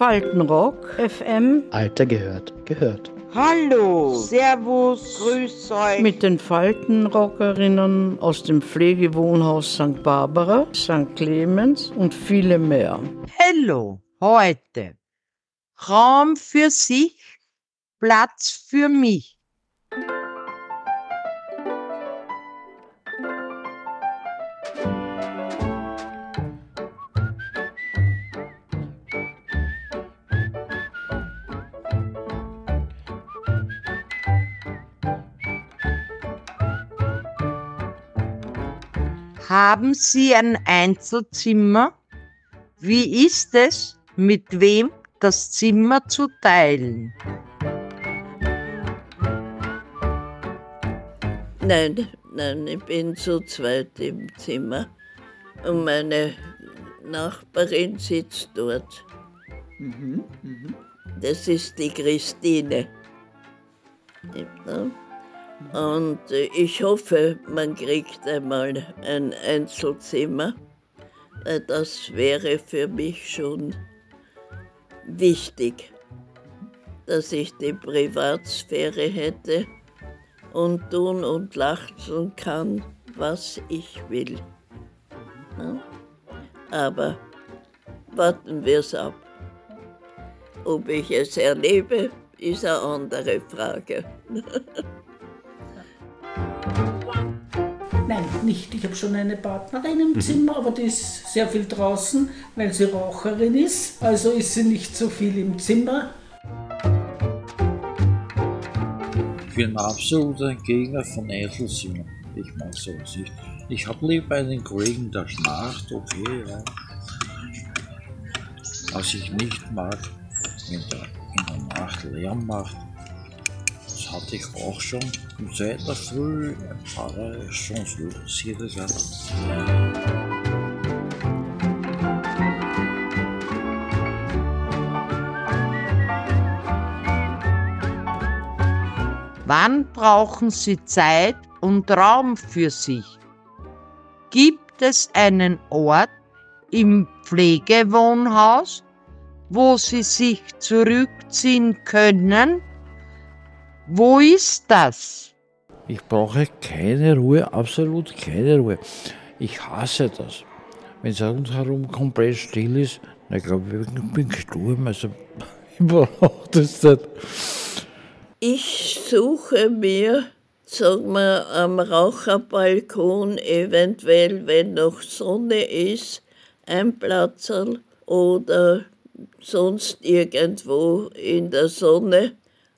Faltenrock, FM. Alter gehört, gehört. Hallo, Servus, Grüß euch. Mit den Faltenrockerinnen aus dem Pflegewohnhaus St. Barbara, St. Clemens und viele mehr. Hallo, heute. Raum für sich, Platz für mich. Haben Sie ein Einzelzimmer? Wie ist es, mit wem das Zimmer zu teilen? Nein, nein, ich bin zu zweit im Zimmer und meine Nachbarin sitzt dort. Mhm, mhm. Das ist die Christine. Ja. Und ich hoffe, man kriegt einmal ein Einzelzimmer. Äh, Das wäre für mich schon wichtig, dass ich die Privatsphäre hätte und tun und lachen kann, was ich will. Aber warten wir es ab. Ob ich es erlebe, ist eine andere Frage. Nein, nicht. Ich habe schon eine Partnerin im Zimmer, aber die ist sehr viel draußen, weil sie Raucherin ist. Also ist sie nicht so viel im Zimmer. Ich bin absolut ein Gegner von Einzelzimmern. Ich mag sowas nicht. Ich habe lieber einen Kollegen, der schnarcht, okay, ja. Was ich nicht mag, wenn der in der Nacht Lärm macht. Hatte ich auch schon. In der Früh, ein Pfarrer ist sehr gegangen. Wann brauchen Sie Zeit und Raum für sich? Gibt es einen Ort im Pflegewohnhaus, wo Sie sich zurückziehen können? Wo ist das? Ich brauche keine Ruhe, absolut keine Ruhe. Ich hasse das. Wenn es rundherum komplett still ist, na, ich glaube, ich bin gestorben. Also, ich brauche das nicht. Ich suche mir, sag mal, am Raucherbalkon, eventuell, wenn noch Sonne ist, ein Platzerl oder sonst irgendwo in der Sonne.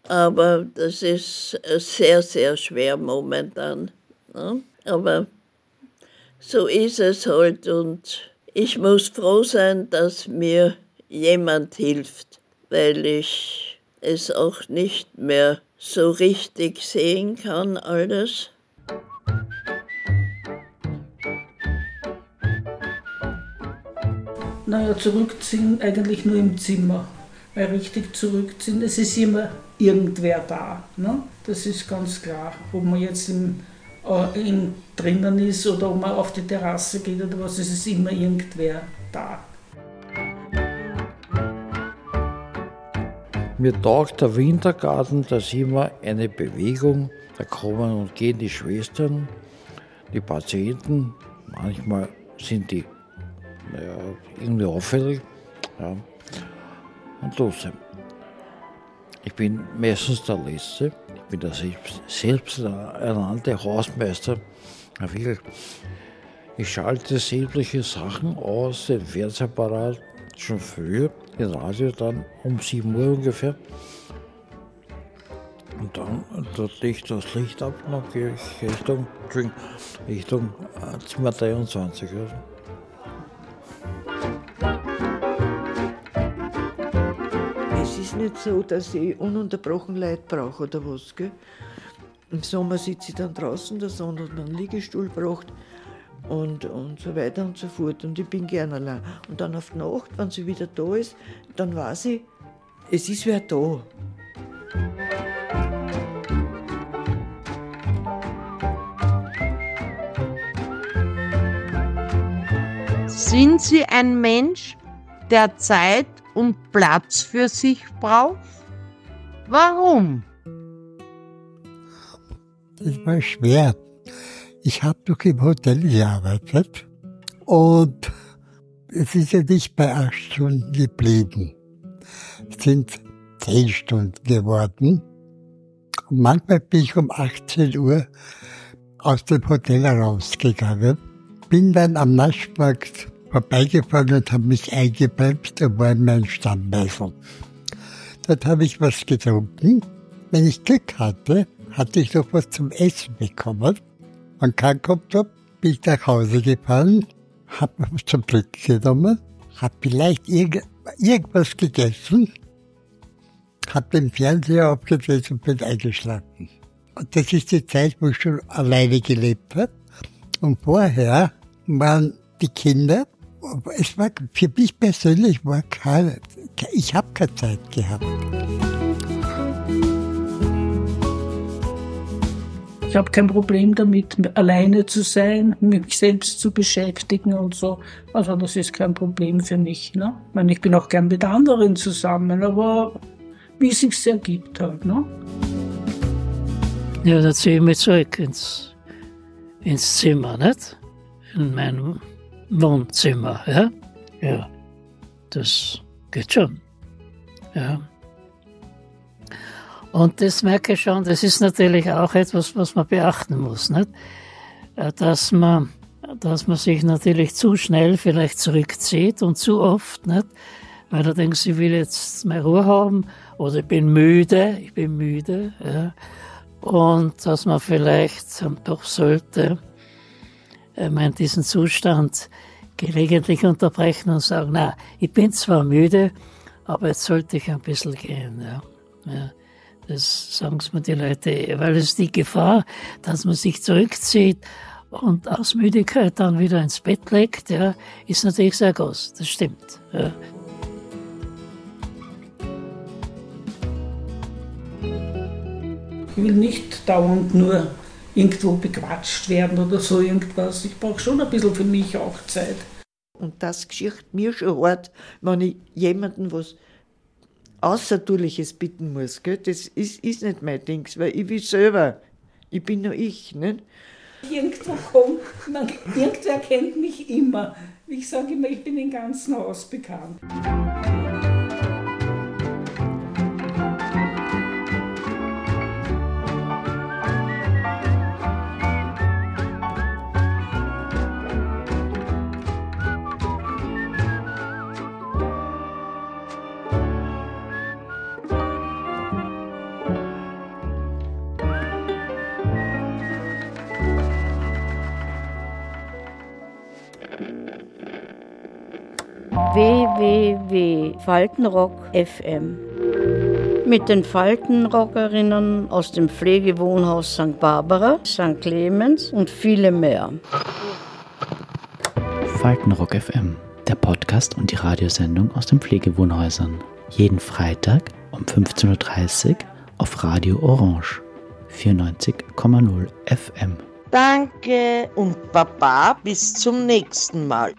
Aber das ist äh, sehr, sehr schwer momentan. Ne? Aber so ist es halt und ich muss froh sein, dass mir jemand hilft, weil ich es auch nicht mehr so richtig sehen kann alles. Naja, zurückziehen eigentlich nur im Zimmer. Weil richtig zurückziehen, es ist immer irgendwer da. Ne? Das ist ganz klar. Ob man jetzt im, äh, im, drinnen ist oder ob man auf die Terrasse geht oder was, es ist immer irgendwer da. Mir taugt der Wintergarten, da ist immer eine Bewegung. Da kommen und gehen die Schwestern, die Patienten. Manchmal sind die naja, irgendwie auffällig. Ja. Und los. Ich bin meistens der Letzte. Ich bin der selbst, selbsternannte Hausmeister. Ja. Ich schalte sämtliche Sachen aus, den Fernsehapparat schon früher, den Radio dann um 7 Uhr ungefähr. Und dann dort ich das Licht ab und gehe ich Richtung, Richtung äh, Zimmer 23. Also. Ist nicht so, dass ich ununterbrochen Leid brauche oder was. Gell? Im Sommer sitze ich dann draußen, der Sohn hat mir einen Liegestuhl gebracht und, und so weiter und so fort. Und ich bin gern allein. Und dann auf die Nacht, wenn sie wieder da ist, dann weiß ich, es ist wer da. Sind Sie ein Mensch, der Zeit und Platz für sich braucht? Warum? Das war schwer. Ich habe doch im Hotel gearbeitet und es ist ja nicht bei acht Stunden geblieben. Es sind zehn Stunden geworden. Und manchmal bin ich um 18 Uhr aus dem Hotel rausgegangen, bin dann am Naschmarkt vorbeigefahren und habe mich eingebremst und war in meinem Stammmeißel. Dort habe ich was getrunken. Wenn ich Glück hatte, hatte ich noch was zum Essen bekommen. Und kein Kopf bin ich nach Hause gefahren, habe was zum Glück genommen, habe vielleicht irg irgendwas gegessen, habe den Fernseher abgedreht und bin eingeschlafen. Und das ist die Zeit, wo ich schon alleine gelebt habe. Und vorher waren die Kinder, es war für mich persönlich war keine, ich habe keine Zeit gehabt. Ich habe kein Problem damit, alleine zu sein, mich selbst zu beschäftigen und so. Also das ist kein Problem für mich. Ne? Ich, meine, ich bin auch gern mit anderen zusammen, aber wie es sich ergibt halt. Ne? Ja, dann ziehe ich mich zurück ins, ins Zimmer, nicht? In meinem Wohnzimmer, ja? Ja, das geht schon. Ja. Und das merke ich schon, das ist natürlich auch etwas, was man beachten muss, nicht? Äh, dass man, dass man sich natürlich zu schnell vielleicht zurückzieht und zu oft, nicht? Weil er denkt, ich will jetzt mehr Ruhe haben oder ich bin müde, ich bin müde, ja. Und dass man vielleicht doch sollte, diesen Zustand gelegentlich unterbrechen und sagen, na, ich bin zwar müde, aber jetzt sollte ich ein bisschen gehen, ja. ja. Das sagen es mir die Leute, weil es die Gefahr, dass man sich zurückzieht und aus Müdigkeit dann wieder ins Bett legt, ja, ist natürlich sehr groß. Das stimmt. Ja. Ich will nicht dauernd nur irgendwo bequatscht werden oder so irgendwas. Ich brauche schon ein bisschen für mich auch Zeit. Und das geschieht mir schon hart, wenn ich jemanden was Außertuliches bitten muss. Gell? Das ist, ist nicht mein Ding, weil ich will selber. Ich bin nur ich. Nicht? Irgendwo kommt, man, irgendwer kennt mich immer. Ich sage immer, ich bin im ganzen Haus bekannt. www.faltenrock FM. Mit den Faltenrockerinnen aus dem Pflegewohnhaus St. Barbara, St. Clemens und viele mehr. Faltenrock FM, der Podcast und die Radiosendung aus den Pflegewohnhäusern. Jeden Freitag um 15.30 Uhr auf Radio Orange 94,0 FM. Danke und Baba, bis zum nächsten Mal.